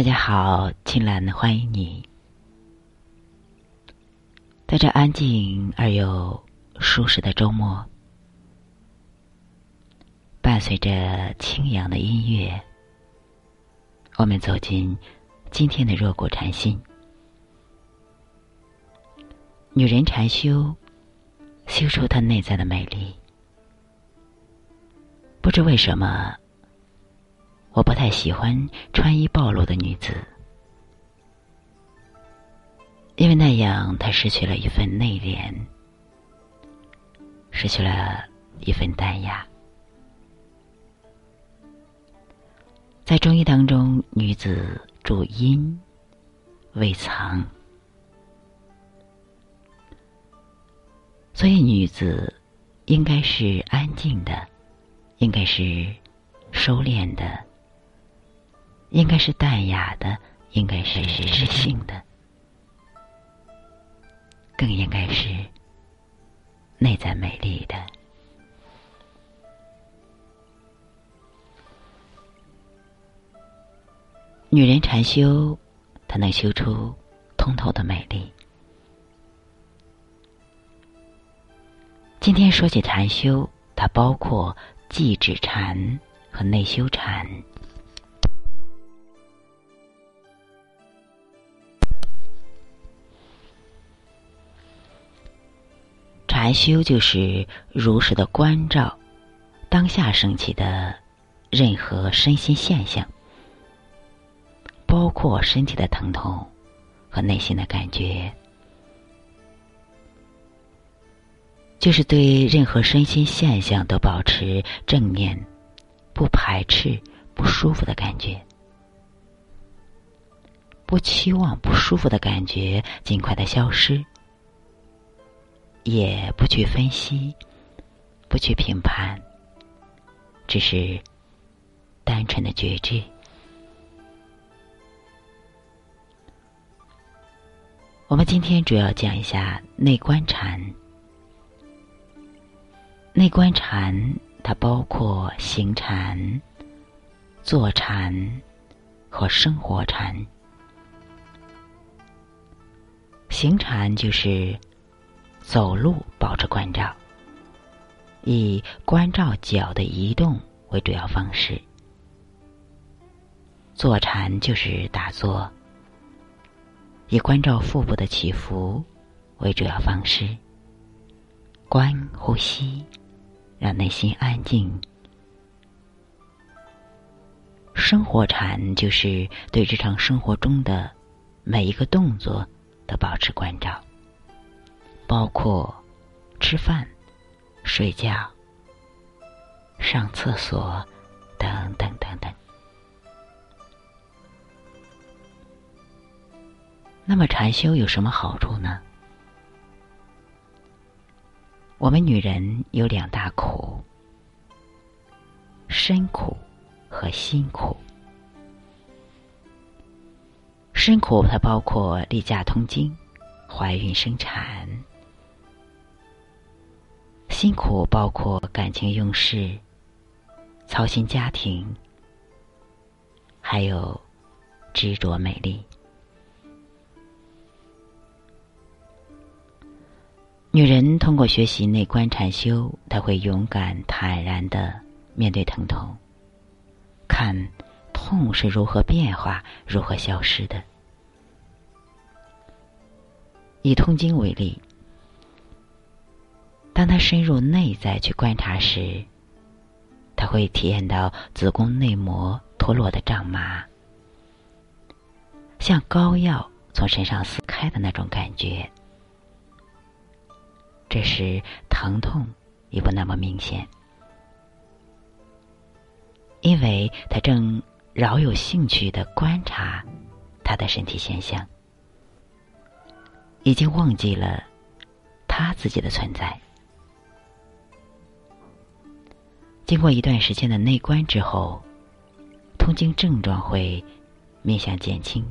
大家好，青兰欢迎你。在这安静而又舒适的周末，伴随着清扬的音乐，我们走进今天的若果禅心。女人禅修，修出她内在的美丽。不知为什么。我不太喜欢穿衣暴露的女子，因为那样她失去了一份内敛，失去了一份淡雅。在中医当中，女子主阴，未藏，所以女子应该是安静的，应该是收敛的。应该是淡雅的，应该是知性的，更应该是内在美丽的。女人禅修，她能修出通透的美丽。今天说起禅修，它包括寂止禅和内修禅。禅修就是如实的关照当下升起的任何身心现象，包括身体的疼痛和内心的感觉，就是对任何身心现象都保持正念，不排斥不舒服的感觉，不期望不舒服的感觉尽快的消失。也不去分析，不去评判，只是单纯的觉知。我们今天主要讲一下内观禅。内观禅它包括行禅、坐禅和生活禅。行禅就是。走路保持关照，以关照脚的移动为主要方式。坐禅就是打坐，以关照腹部的起伏为主要方式。观呼吸，让内心安静。生活禅就是对日常生活中的每一个动作都保持关照。包括吃饭、睡觉、上厕所等等等等。那么禅修有什么好处呢？我们女人有两大苦：身苦和心苦。身苦它包括例假通经、怀孕生产。辛苦包括感情用事、操心家庭，还有执着美丽。女人通过学习内观禅修，她会勇敢坦然的面对疼痛，看痛是如何变化、如何消失的。以痛经为例。当他深入内在去观察时，他会体验到子宫内膜脱落的胀麻，像膏药从身上撕开的那种感觉。这时疼痛也不那么明显，因为他正饶有兴趣的观察他的身体现象，已经忘记了他自己的存在。经过一段时间的内观之后，痛经症状会面向减轻，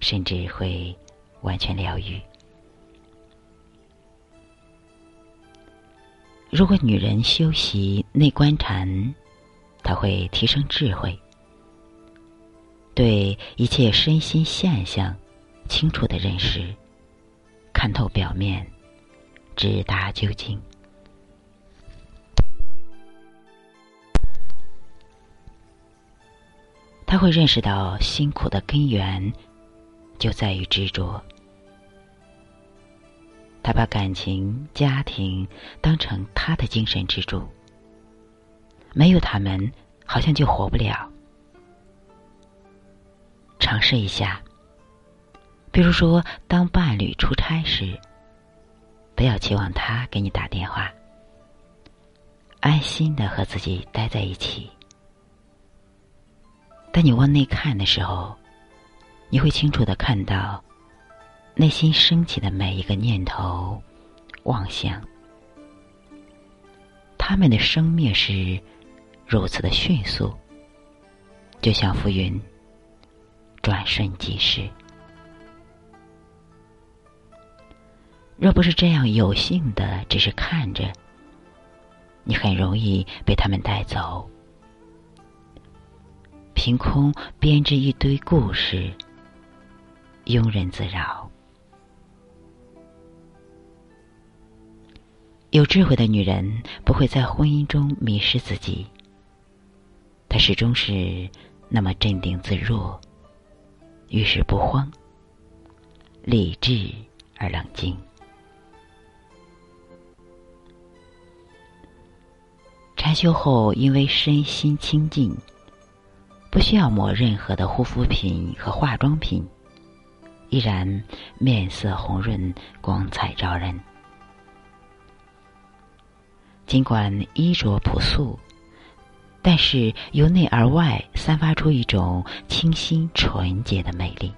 甚至会完全疗愈。如果女人修习内观禅，她会提升智慧，对一切身心现象清楚的认识，看透表面，直达究竟。他会认识到辛苦的根源就在于执着。他把感情、家庭当成他的精神支柱，没有他们，好像就活不了。尝试一下，比如说，当伴侣出差时，不要期望他给你打电话，安心的和自己待在一起。当你往内看的时候，你会清楚的看到。内心升起的每一个念头、妄想，他们的生灭是如此的迅速，就像浮云，转瞬即逝。若不是这样有幸的只是看着，你很容易被他们带走，凭空编织一堆故事，庸人自扰。有智慧的女人不会在婚姻中迷失自己，她始终是那么镇定自若，遇事不慌，理智而冷静。禅修后，因为身心清净，不需要抹任何的护肤品和化妆品，依然面色红润，光彩照人。尽管衣着朴素，但是由内而外散发出一种清新纯洁的美丽。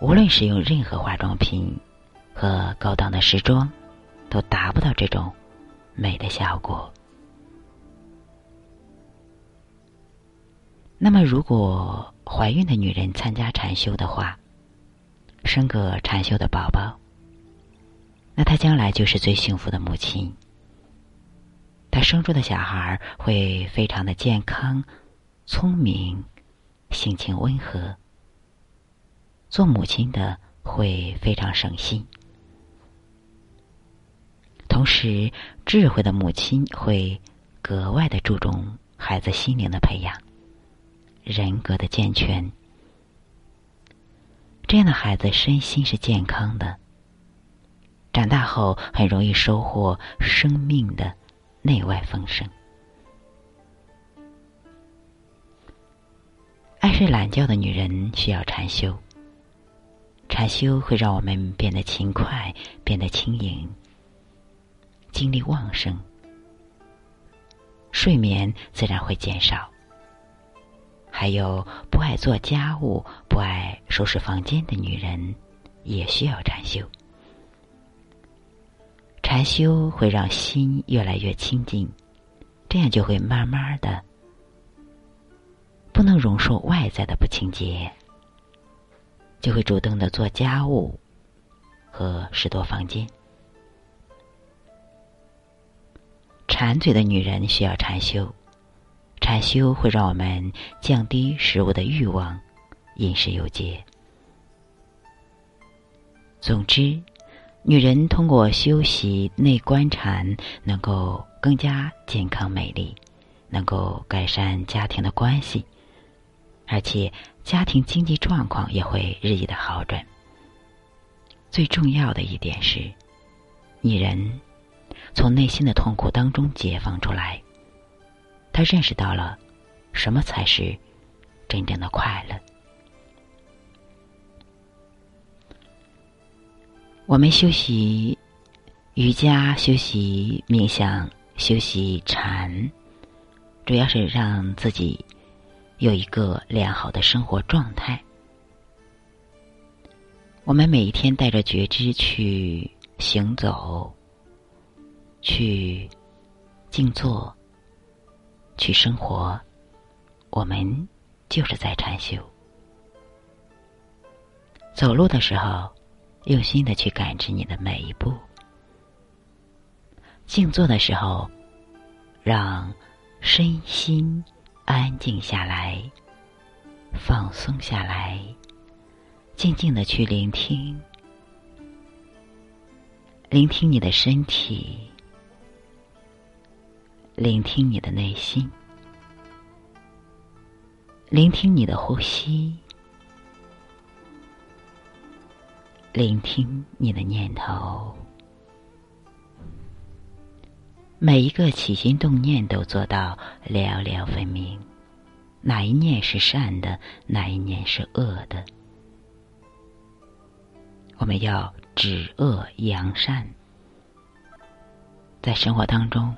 无论使用任何化妆品和高档的时装，都达不到这种美的效果。那么，如果怀孕的女人参加禅修的话，生个禅修的宝宝。那她将来就是最幸福的母亲。她生出的小孩会非常的健康、聪明、性情温和，做母亲的会非常省心。同时，智慧的母亲会格外的注重孩子心灵的培养、人格的健全。这样的孩子身心是健康的。长大后很容易收获生命的内外丰盛。爱睡懒觉的女人需要禅修。禅修会让我们变得勤快，变得轻盈，精力旺盛，睡眠自然会减少。还有不爱做家务、不爱收拾房间的女人，也需要禅修。禅修会让心越来越清净，这样就会慢慢的不能容受外在的不清洁，就会主动的做家务和拾掇房间。馋嘴的女人需要禅修，禅修会让我们降低食物的欲望，饮食有节。总之。女人通过修习内观禅，能够更加健康美丽，能够改善家庭的关系，而且家庭经济状况也会日益的好转。最重要的一点是，女人从内心的痛苦当中解放出来，他认识到了什么才是真正的快乐。我们修习瑜伽、修习冥想、修习禅，主要是让自己有一个良好的生活状态。我们每一天带着觉知去行走、去静坐、去生活，我们就是在禅修。走路的时候。用心的去感知你的每一步，静坐的时候，让身心安静下来，放松下来，静静的去聆听，聆听你的身体，聆听你的内心，聆听你的呼吸，聆听你的念头。每一个起心动念都做到寥寥分明，哪一念是善的，哪一念是恶的？我们要止恶扬善，在生活当中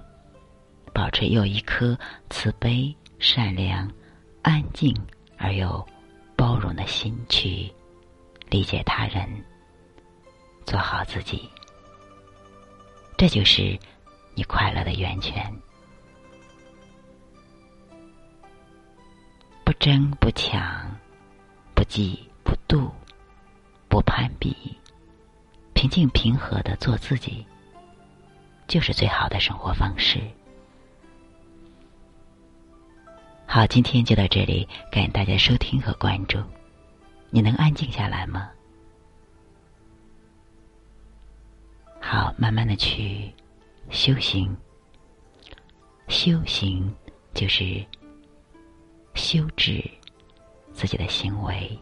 保持有一颗慈悲、善良、安静而又包容的心去理解他人，做好自己。这就是。你快乐的源泉，不争不抢，不嫉不妒，不攀比，平静平和的做自己，就是最好的生活方式。好，今天就到这里，感谢大家收听和关注。你能安静下来吗？好，慢慢的去。修行，修行就是修治自己的行为。